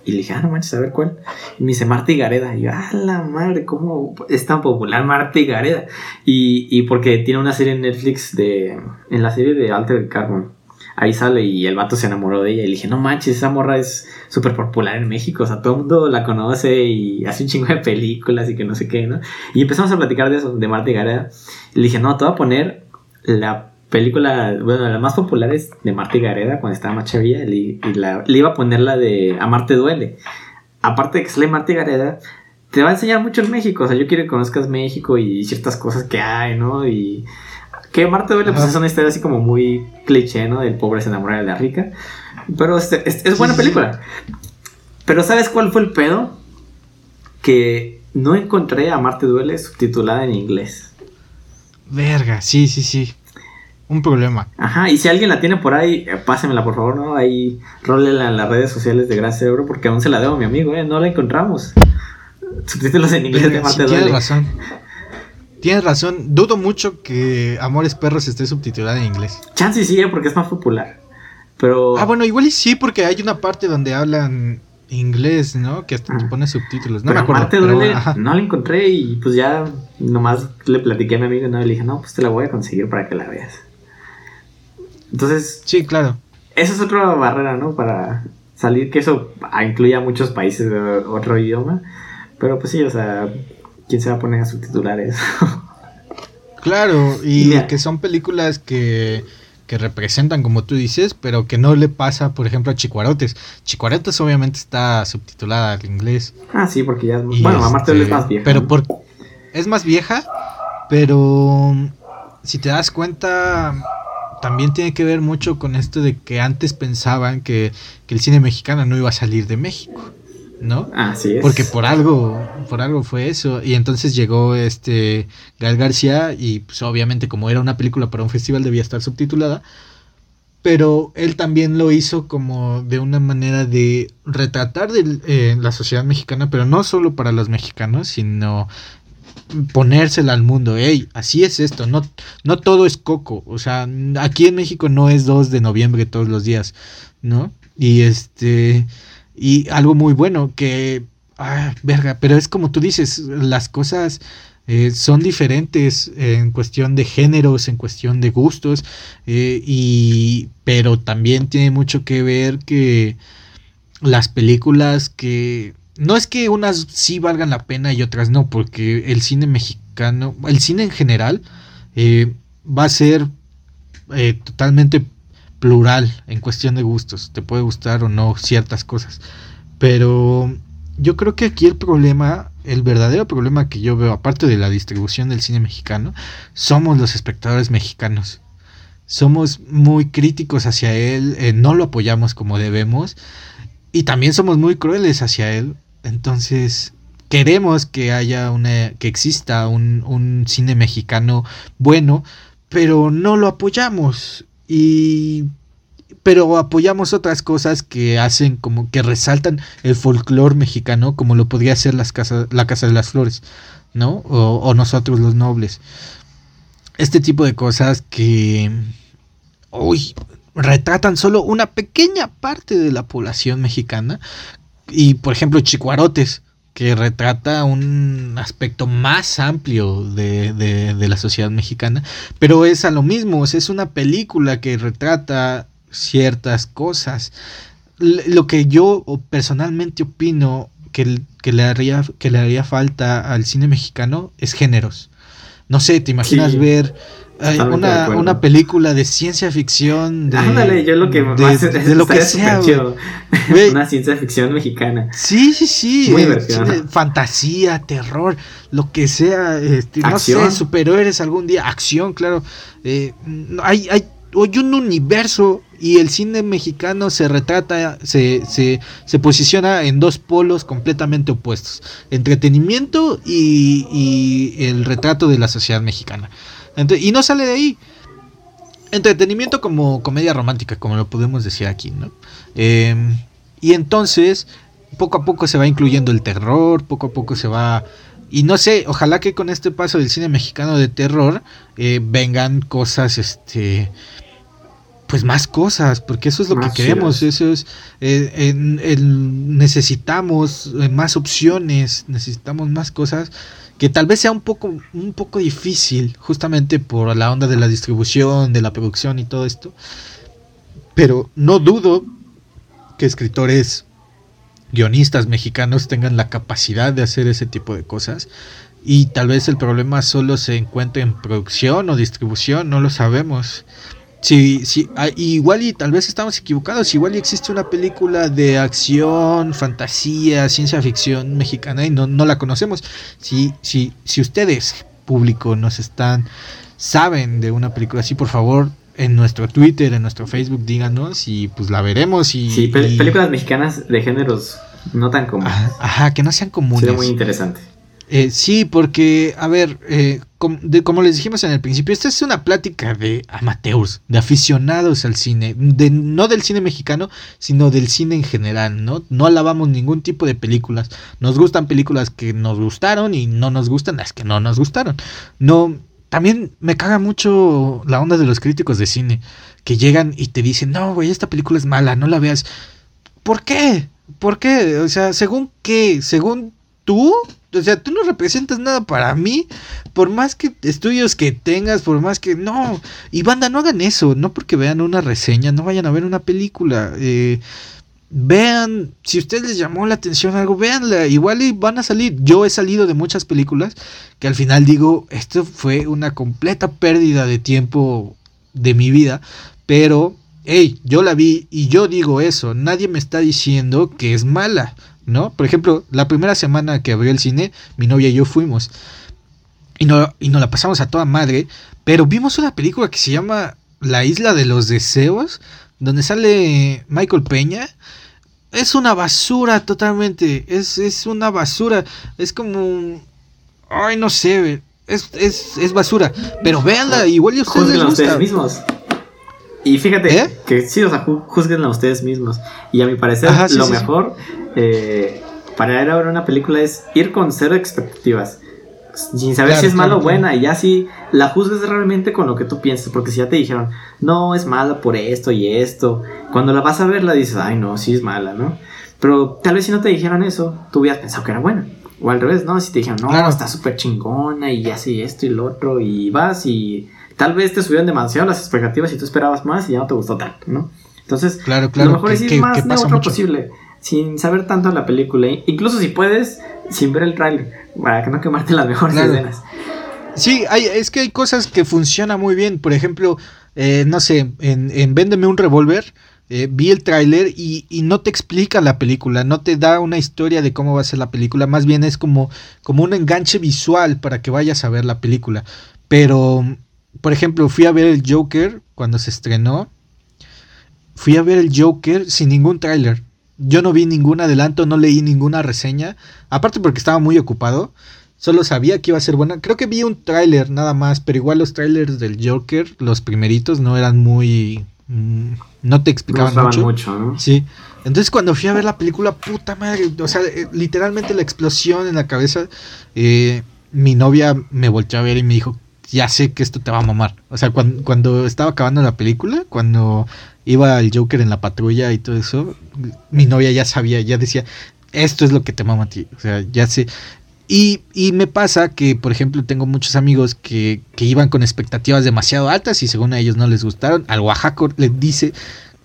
Y le dije, ah, no manches, a ver cuál. Y me dice Marta y Gareda. Y yo, ah, la madre, ¿cómo es tan popular Marta y Gareda? Y, y porque tiene una serie en Netflix de. En la serie de Alter Carbon ahí sale y el vato se enamoró de ella. Y le dije, no manches, esa morra es súper popular en México. O sea, todo el mundo la conoce y hace un chingo de películas y que no sé qué, ¿no? Y empezamos a platicar de eso, de Marta y Gareda. Y le dije, no, te voy a poner la película, bueno, la más popular es de Marta y Gareda cuando estaba más chavilla. Y, le iba a poner la de Amarte duele. Aparte de que sale Marta y Gareda, te va a enseñar mucho en México. O sea, yo quiero que conozcas México y ciertas cosas que hay, ¿no? Y que Marta duele, pues es una historia así como muy cliché, ¿no? Del pobre se enamora de la rica. Pero este, es, buena película. Pero ¿sabes cuál fue el pedo? Que no encontré a Marte Duele subtitulada en inglés. Verga, sí, sí, sí. Un problema. Ajá, y si alguien la tiene por ahí, eh, pásemela por favor, ¿no? Ahí, rólela en las redes sociales de Gracias Euro porque aún se la debo a mi amigo, ¿eh? No la encontramos. Subtítulos en inglés de Marte Tienes razón. Tienes razón. Dudo mucho que Amores Perros esté subtitulada en inglés. Chance sí, ¿eh? porque es más popular. Pero. Ah, bueno, igual y sí, porque hay una parte donde hablan inglés, ¿no? Que hasta te pone subtítulos. No me acuerdo. no la encontré y pues ya nomás le platiqué a mi amigo y le dije, no, pues te la voy a conseguir para que la veas. Entonces. Sí, claro. Esa es otra barrera, ¿no? Para salir, que eso incluye a muchos países de otro idioma. Pero pues sí, o sea, ¿quién se va a poner a subtitular eso? <laughs> claro, y que son películas que, que representan, como tú dices, pero que no le pasa, por ejemplo, a Chicuarotes. Chicuarotes obviamente está subtitulada al inglés. Ah, sí, porque ya es... bueno, este, es más vieja. Pero por, es más vieja, pero si te das cuenta también tiene que ver mucho con esto de que antes pensaban que, el cine mexicano no iba a salir de México, ¿no? Así es. Porque por algo, por algo fue eso. Y entonces llegó este Gal García y pues obviamente como era una película para un festival debía estar subtitulada. Pero él también lo hizo como de una manera de retratar de, eh, la sociedad mexicana, pero no solo para los mexicanos, sino ponérsela al mundo, hey, así es esto, no, no todo es coco, o sea, aquí en México no es 2 de noviembre todos los días, ¿no? Y este, y algo muy bueno que, ah, verga, pero es como tú dices, las cosas eh, son diferentes en cuestión de géneros, en cuestión de gustos, eh, y, pero también tiene mucho que ver que las películas que no es que unas sí valgan la pena y otras no, porque el cine mexicano, el cine en general, eh, va a ser eh, totalmente plural en cuestión de gustos. Te puede gustar o no ciertas cosas. Pero yo creo que aquí el problema, el verdadero problema que yo veo, aparte de la distribución del cine mexicano, somos los espectadores mexicanos. Somos muy críticos hacia él, eh, no lo apoyamos como debemos y también somos muy crueles hacia él entonces, queremos que haya una, que exista un, un cine mexicano bueno, pero no lo apoyamos. Pero apoyamos otras cosas que hacen como que resaltan el folclore mexicano, como lo podría ser las casas, la Casa de las Flores, ¿no? O, o, nosotros los nobles. Este tipo de cosas que, uy, retratan solo una pequeña parte de la población mexicana, y por ejemplo, Chicuarotes, que retrata un aspecto más amplio de, la sociedad mexicana, pero es a lo mismo, es una película que retrata ciertas cosas. Lo que yo personalmente opino que, que, le haría, que le haría falta al cine mexicano es géneros. No sé, ¿te imaginas ver una, una, película de ciencia ficción. De, yo lo que de, lo que sea. una ciencia ficción mexicana. Sí, sí, sí. Muy eh, fantasía, terror, lo que sea. Este, no sé, superhéroes algún día. Acción, claro. Eh, hay, hay, hay un universo y el cine mexicano se retrata, se, se, se, posiciona en dos polos completamente opuestos. Entretenimiento y, y el retrato de la sociedad mexicana y no sale de ahí. Entretenimiento como comedia romántica, como lo podemos decir aquí, ¿no? Em, y entonces, poco a poco se va incluyendo el terror, poco a poco se va... Y no sé, ojalá que con este paso del cine mexicano de terror eh, vengan cosas, este, pues más cosas, porque eso es lo que queremos, eso es, eh, necesitamos eh, más opciones, necesitamos más cosas que tal vez sea un poco, un poco difícil, justamente por la onda de la distribución, de la producción y todo esto, pero no dudo que escritores, guionistas mexicanos tengan la capacidad de hacer ese tipo de cosas. Y tal vez el problema solo se encuentre en producción o distribución, no lo sabemos. Sí, sí, ah, igual y tal vez estamos equivocados, igual y existe una película de acción, fantasía, ciencia ficción mexicana y no, no la conocemos. Si, si, si ustedes, público, nos están, saben de una película así, por favor, en nuestro Twitter, en nuestro Facebook, díganos y pues la veremos. Y, sí, películas mexicanas de géneros no tan comunes. Ajá, que no sean comunes. Sería muy interesante. Eh, sí, porque, a ver, eh, como les dijimos en el principio, esta es una plática de amateurs, de aficionados al cine, de, no del cine mexicano, sino del cine en general, ¿no? No alabamos ningún tipo de películas. Nos gustan películas que nos gustaron y no nos gustan las que no nos gustaron. No, también me caga mucho la onda de los críticos de cine, que llegan y te dicen, no, güey, esta película es mala, no la veas. ¿Por qué? ¿Por qué? O sea, ¿según qué? ¿Según tú? O sea, tú no representas nada para mí, por más que estudios que tengas, por más que... No, y banda, no hagan eso, no porque vean una reseña, no vayan a ver una película. Eh, vean, si a ustedes les llamó la atención algo, véanla, igual y van a salir. Yo he salido de muchas películas que al final digo, esto fue una completa pérdida de tiempo de mi vida, pero, hey, yo la vi y yo digo eso, nadie me está diciendo que es mala. ¿No? Por ejemplo, la primera semana que abrió el cine, mi novia y yo fuimos. Y, no, y nos la pasamos a toda madre. Pero vimos una película que se llama La Isla de los Deseos, donde sale Michael Peña. Es una basura totalmente. Es, es una basura. Es como... Ay, no sé. Es, es, es basura. Pero véanla, igual y ustedes les ustedes mismos. Y fíjate ¿Eh? que sí, o sea, juzguen a ustedes mismos. Y a mi parecer, lo mejor eh, para ir a ver una película es ir con cero expectativas. Sin saber si es mala o buena. Y ya si la juzgues realmente con lo que tú piensas. Porque si ya te dijeron, no, es mala por esto y esto. Cuando la vas a ver, la dices, ay, no, sí es mala, ¿no? Pero tal vez si no te dijeron eso, tú hubieras pensado que era buena. O al revés, ¿no? Si te dijeron, no, está súper chingona y así esto y lo otro. Y vas y tal vez te subieron demasiado las expectativas y tú esperabas más y ya no te gustó tanto, ¿no? Entonces, claro, claro, lo mejor es ir más neutro posible, sin saber tanto la película, incluso si puedes, sin ver el trailer, para que no quemarte las mejores escenas. Sí, hay, es que hay cosas que funcionan muy bien. Por ejemplo, eh, no sé, en, en Véndeme un revólver, eh, vi el tráiler y, y, no te explica la película, no te da una historia de cómo va a ser la película, más bien es como, como un enganche visual para que vayas a ver la película. Pero por ejemplo, fui a ver el Joker cuando se estrenó. Fui a ver el Joker sin ningún tráiler. Yo no vi ningún adelanto, no leí ninguna reseña. Aparte porque estaba muy ocupado. Solo sabía que iba a ser buena. Creo que vi un tráiler nada más, pero igual los trailers del Joker, los primeritos, no eran muy... Mm, no te explicaban mucho. mucho ¿no? Sí. Entonces cuando fui a ver la película, puta madre, o sea, eh, literalmente la explosión en la cabeza, eh, mi novia me volteó a ver y me dijo, ya sé que esto te va a mamar. O sea, cuando, estaba acabando la película, cuando iba el Joker en la patrulla y todo eso, mi novia ya sabía, ya decía, esto es lo que te mama a ti. O sea, ya sé. Y, y me pasa que, por ejemplo, tengo muchos amigos que, que, iban con expectativas demasiado altas y según a ellos no les gustaron. Al Oaxaco le dice,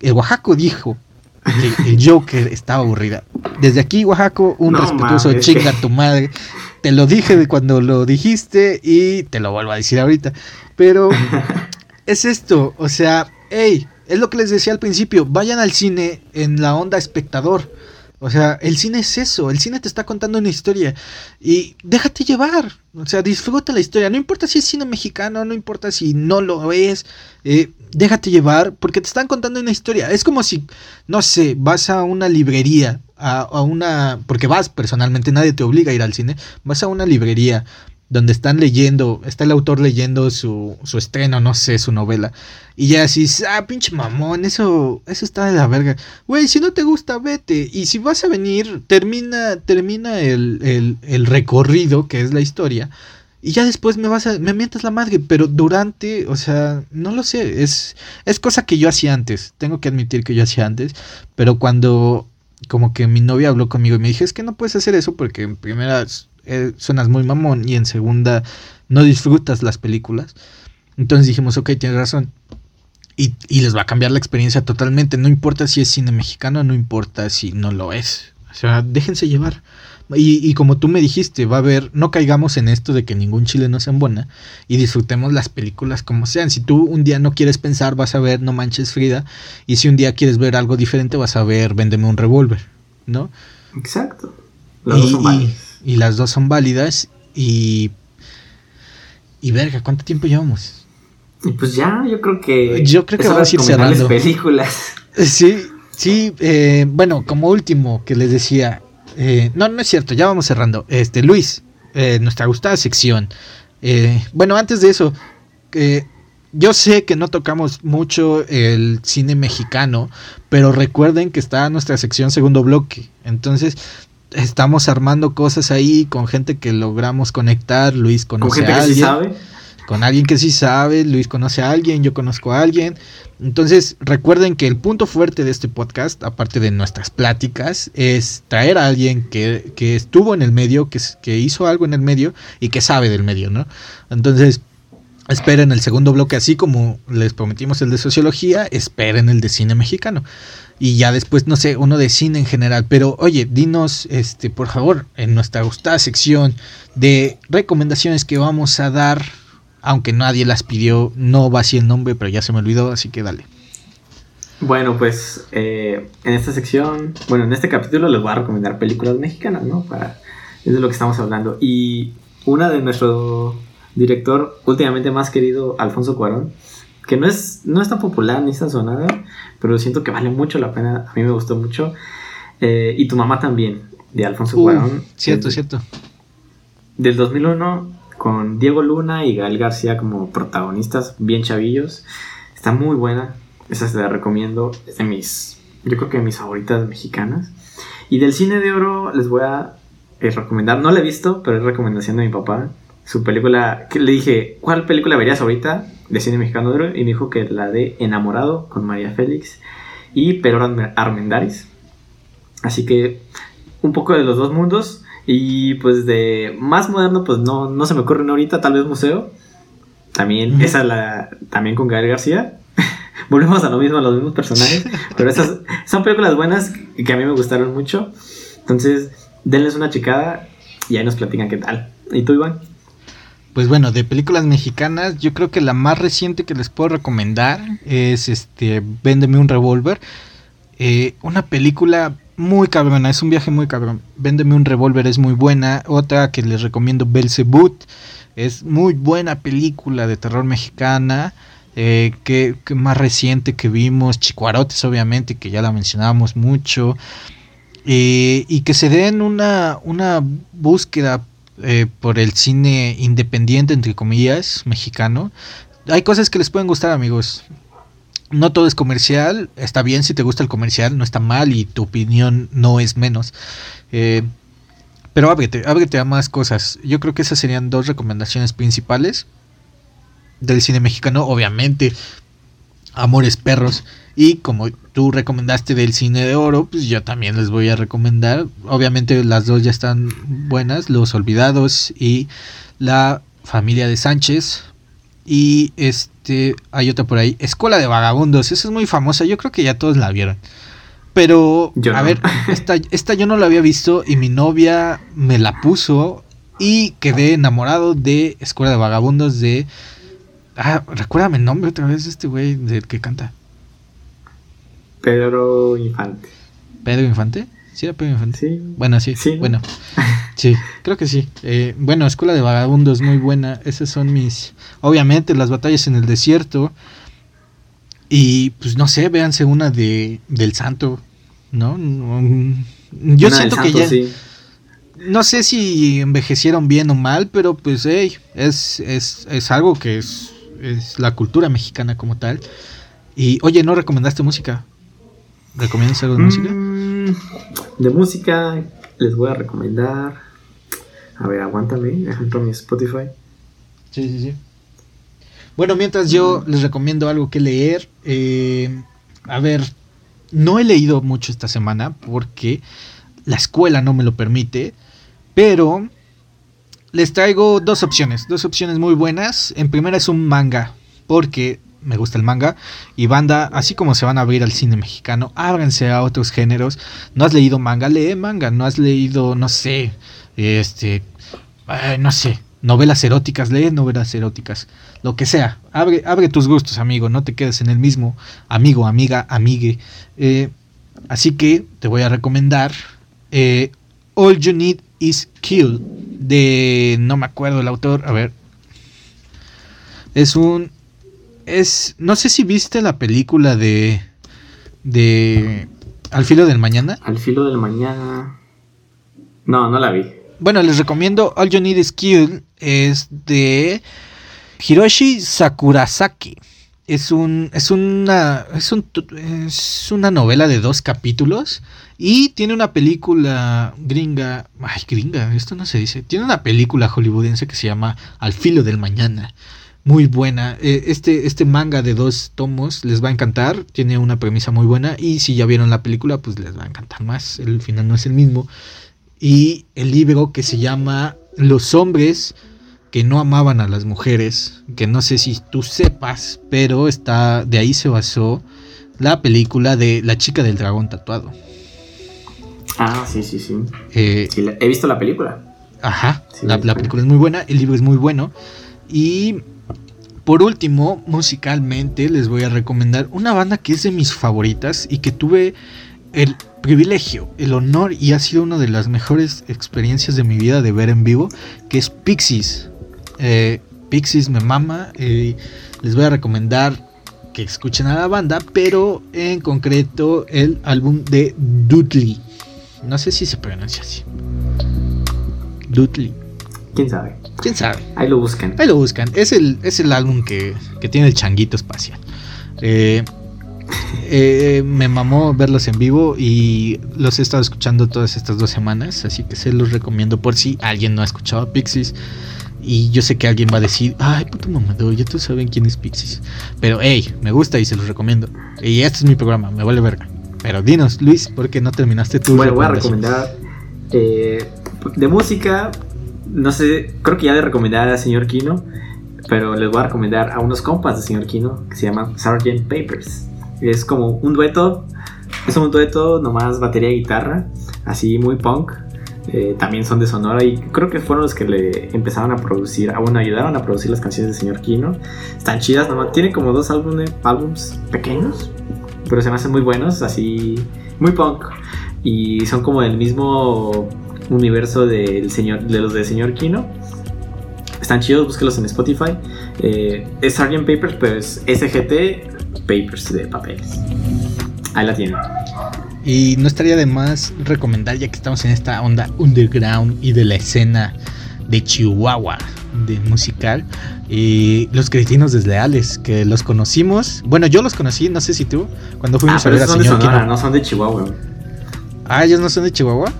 el Oaxaco dijo que el Joker estaba aburrida. Desde aquí, Oaxaco, un respetuoso chinga tu madre te lo dije de cuando lo dijiste y te lo vuelvo a decir ahorita. Pero <laughs> es esto, o sea, hey, es lo que les decía al principio, vayan al cine en la onda espectador. O sea, el cine es eso, el cine te está contando una historia y déjate llevar, o sea, disfruta la historia, no importa si es cine mexicano, no importa si no lo es, eh, déjate llevar porque te están contando una historia. Es como si, no sé, vas a una librería a, una, porque vas personalmente, nadie te obliga a ir al cine, vas a una librería donde están leyendo, está el autor leyendo su, su estreno, no sé, su novela, y ya así, ah, pinche mamón, eso, eso está de la verga. Güey, si no te gusta, vete, y si vas a venir, termina, termina el, el, recorrido, que es la historia, y ya después me vas a, me mientas la madre, pero durante, o sea, no lo sé, es, es cosa que yo hacía antes, tengo que admitir que yo hacía antes, pero cuando como que mi novia habló conmigo y me dije, es que no puedes hacer eso porque en primera eh, suenas muy mamón y en segunda no disfrutas las películas. Entonces dijimos, ok, tienes razón. Y, y, les va a cambiar la experiencia totalmente. No importa si es cine mexicano, no importa si no lo es. O sea, déjense llevar. Y, como tú me dijiste, va a haber, no caigamos en esto de que ningún chile no sea buena y disfrutemos las películas como sean. Si tú un día no quieres pensar, vas a ver No Manches Frida. Y si un día quieres ver algo diferente, vas a ver Véndeme un revólver, ¿no? Exacto. Y. Y, las dos son válidas. Y. Y verga, ¿cuánto tiempo llevamos? Y pues ya, yo creo que. Yo creo que vamos a ir cerrando. películas. <laughs> Sí, sí. Eh, bueno, como último que les decía. Eh, no, no es cierto, ya vamos cerrando. Este, Luis, eh, nuestra gustada sección. bueno, antes de eso, yo sé que no tocamos mucho el cine mexicano, pero recuerden que está nuestra sección segundo bloque. Entonces, estamos armando cosas ahí con gente que logramos conectar. Luis conoce ¿Con gente a alguien. Que sí sabe? Con alguien que sí sabe, Luis conoce a alguien, yo conozco a alguien. Entonces, recuerden que el punto fuerte de este podcast, aparte de nuestras pláticas, es traer a alguien que, que estuvo en el medio, que, que hizo algo en el medio y que sabe del medio, ¿no? Entonces, esperen el segundo bloque, así como les prometimos el de sociología, esperen el de cine mexicano y ya después, no sé, uno de cine en general. Pero oye, dinos, este, por favor, en nuestra gustada sección de recomendaciones que vamos a dar, aunque nadie las pidió, no va así el nombre, pero ya se me olvidó, así que dale. Bueno, pues eh, en esta sección, bueno, en este capítulo les voy a recomendar películas mexicanas, ¿no? Para, es de lo que estamos hablando. Y una de nuestro director últimamente más querido, Alfonso Cuarón, que no es, no es tan popular ni tan sonada, pero siento que vale mucho la pena. A mí me gustó mucho. Eh, y tu mamá también, de Alfonso Cuarón. Cierto, cierto. Del 2001, con Diego Luna y Gael García como protagonistas, bien chavillos. Está muy buena. Esa se la recomiendo. Es de mis, yo creo que de mis favoritas mexicanas. Y del cine de oro les voy a eh, recomendar. No la he visto, pero es recomendación de mi papá. Su película, que le dije, ¿cuál película verías ahorita? de cine mexicano de oro y me dijo que la de Enamorado con María Félix y Pedro Armendáriz. Así que un poco de los dos mundos y pues de más moderno pues no, no se me ocurre ahorita, tal vez museo. También esa la también con Gael García. <laughs> Volvemos a lo mismo, a los mismos personajes, pero esas son películas buenas que a mí me gustaron mucho. Entonces, denles una chicada y ahí nos platican qué tal. ¿Y tú, Iván? Pues bueno, de películas mexicanas, yo creo que la más reciente que les puedo recomendar es este Véndeme un revólver. Eh, una película muy cabrona, es un viaje muy cabrón. Véndeme un revólver es muy buena. Otra que les recomiendo, Belzebut. Es muy buena película de terror mexicana. Eh, que, más reciente que vimos, Chicuarotes obviamente, que ya la mencionábamos mucho. Eh, y que se den una, una búsqueda eh, por el cine independiente, entre comillas, mexicano. Hay cosas que les pueden gustar, amigos. No todo es comercial, está bien si te gusta el comercial, no está mal y tu opinión no es menos. Eh, pero ábrete, ábrete a más cosas. Yo creo que esas serían dos recomendaciones principales del cine mexicano. Obviamente, Amores Perros y como tú recomendaste del cine de oro, pues yo también les voy a recomendar. Obviamente las dos ya están buenas, Los Olvidados y La Familia de Sánchez. Y este, hay otra por ahí, Escuela de Vagabundos. Esa es muy famosa, yo creo que ya todos la vieron. Pero, a ver, <laughs> esta, esta yo no la había visto y mi novia me la puso y quedé enamorado de Escuela de Vagabundos de... Ah, recuérdame el nombre otra vez de este güey del que canta. Pedro Infante. ¿Pedro Infante? ¿Sí era Pedro Infante? Sí. Bueno, sí. sí bueno. <laughs> Sí, creo que sí. Eh, bueno, Escuela de Vagabundos, muy buena. Esas son mis... Obviamente, las batallas en el desierto. Y pues no sé, véanse una de del Santo, ¿no? Yo siento que ya... No sé si envejecieron bien o mal, pero pues hey, es, es, es algo que es, es la cultura mexicana como tal. Y oye, ¿no recomendaste música? ¿Recomiendas algo de música? Mm, de música les voy a recomendar. A ver, aguántame, ejemplo mi Spotify. Sí, sí, sí. Bueno, mientras yo les recomiendo algo que leer. Eh, a ver, no he leído mucho esta semana porque la escuela no me lo permite. Pero les traigo dos opciones, dos opciones muy buenas. En primera es un manga, porque me gusta el manga. Y banda, así como se van a abrir al cine mexicano, ábranse a otros géneros. No has leído manga, lee manga. No has leído, no sé, este, no sé, novelas eróticas, lee novelas eróticas. Lo que sea, abre, abre tus gustos, amigo. No te quedes en el mismo, amigo, amiga, amigue. Eh, así que te voy a recomendar eh, All You Need Is Kill de no me acuerdo el autor, a ver. Es un es, no sé si viste la película de, de Al filo del mañana. Al filo del mañana. No, no la vi. Bueno, les recomiendo All You Need Is Kill. Es de Hiroshi Sakurasaki. Es un es una es, un, es una novela de dos capítulos y tiene una película gringa, ay gringa, esto no se dice. Tiene una película hollywoodense que se llama Al filo del mañana muy buena. Eh, este, este manga de dos tomos les va a encantar, tiene una premisa muy buena y si ya vieron la película pues les va a encantar más, el final no es el mismo. Y el libro que se llama Los hombres que no amaban a las mujeres, que no sé si tú sepas, pero está de ahí se basó la película de La chica del dragón tatuado. Ah, sí, sí, sí. Eh, he visto la película. Ajá, la, la película es muy buena, el libro es muy bueno. Y por último, musicalmente les voy a recomendar una banda que es de mis favoritas y que tuve el privilegio, el honor y ha sido una de las mejores experiencias de mi vida de ver en vivo, que es Pixies. Eh, Pixies me mama, les voy a recomendar que escuchen a la banda, pero en concreto el álbum de Dudley. No sé si se pronuncia así. Dudley. ¿Quién sabe? ¿Quién sabe? Ahí lo buscan. Ahí lo buscan. Es el, es el álbum que, tiene el changuito espacial. Eh, eh, me mamó verlos en vivo y los he estado escuchando todas estas dos semanas, así que se los recomiendo por si alguien no ha escuchado a Pixies. Y yo sé que alguien va a decir, ay, puto mamador, ya tú saben quién es Pixies. Pero hey, me gusta y se los recomiendo. Y este es mi programa, me vale verga. Pero dinos, Luis, ¿por qué no terminaste tu Bueno, voy a recomendar eh, de música, no sé, creo que ya le recomendar al señor Kino, pero les voy a recomendar a unos compas del señor Kino que se llaman Sgt. Papers. Es como un dueto, es un dueto nomás batería y guitarra, así muy punk. Eh, también son de Sonora y creo que fueron los que le empezaron a producir, a bueno, ayudaron a producir las canciones del señor Kino. Están chidas, nomás tienen como dos álbumes, pequeños, pero se me hacen muy buenos, así muy punk. Y son como el mismo universo del señor, de los del señor Kino. Están chidos, búsquelos en Spotify. Eh, es Sgt. Papers, pero es SGT Papers de papeles. Ahí la tienen. Y no estaría de más recomendar, ya que estamos en esta onda underground y de la escena de Chihuahua de musical, y los cretinos desleales, que los conocimos. Bueno, yo los conocí, no sé si tú, cuando fuimos ah, a ver a señor Sonora, no son de Chihuahua. Ah, ellos no son de Chihuahua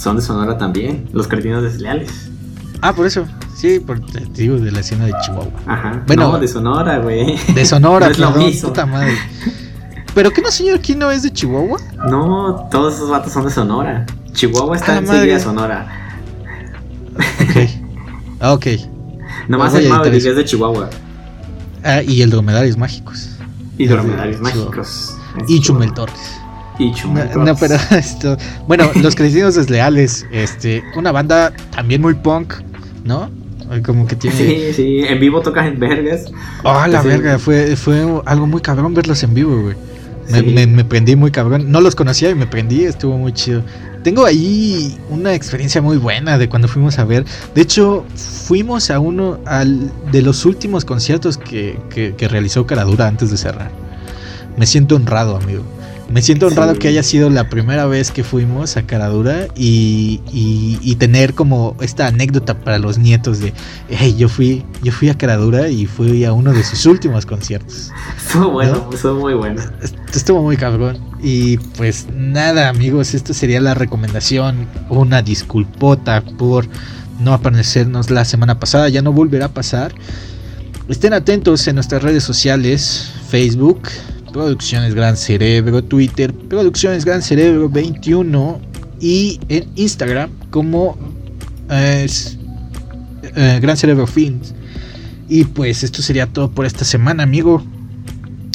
son de Sonora también, los cretinos desleales. Ah, por eso. Sí, por digo de la escena de Chihuahua. Ajá. Bueno, de Sonora, güey. De Sonora, <laughs> no es lo mismo. puta madre. <laughs> ¿Pero qué no, señor no es de Chihuahua? No, todos esos vatos son de Sonora. Chihuahua está en de Sonora. Ok. Ah, ok. <laughs> Nomás el Maverick es de Chihuahua. Ah, y el Dromedarios Mágicos. Y Dromedarios Mágicos. Y Chumel Torres. No, pero <laughs> esto. Bueno, Los Crecidos Desleales. Este, una banda también muy punk, ¿no? Como que tiene. Sí, sí, en vivo tocas en vergas. Ah, la verga, fue, fue algo muy cabrón verlos en vivo, güey. Me, me, prendí muy cabrón. No los conocía y me prendí, estuvo muy chido. Tengo ahí una experiencia muy buena de cuando fuimos a ver. De hecho, fuimos a uno al, de los últimos conciertos que, que, que realizó Caradura antes de cerrar. Me siento honrado, amigo. Me siento honrado que haya sido la primera vez que fuimos a Caradura y, y, tener como esta anécdota para los nietos de, hey, yo fui, yo fui a Caradura y fui a uno de sus últimos conciertos. Estuvo bueno, estuvo muy bueno. Estuvo muy cabrón. Y pues nada, amigos, esta sería la recomendación. Una disculpota por no aparecernos la semana pasada, ya no volverá a pasar. Estén atentos en nuestras redes sociales, Facebook, Producciones Gran Cerebro, Twitter, Producciones Gran Cerebro 21 y en Instagram como eh, Gran Cerebro Films. Y pues esto sería todo por esta semana, amigo.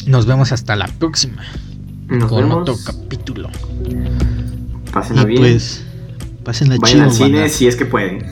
Nos vemos hasta la próxima. con otro capítulo. Pásenla y bien. pues, pásenla Vayan al cine si es que pueden.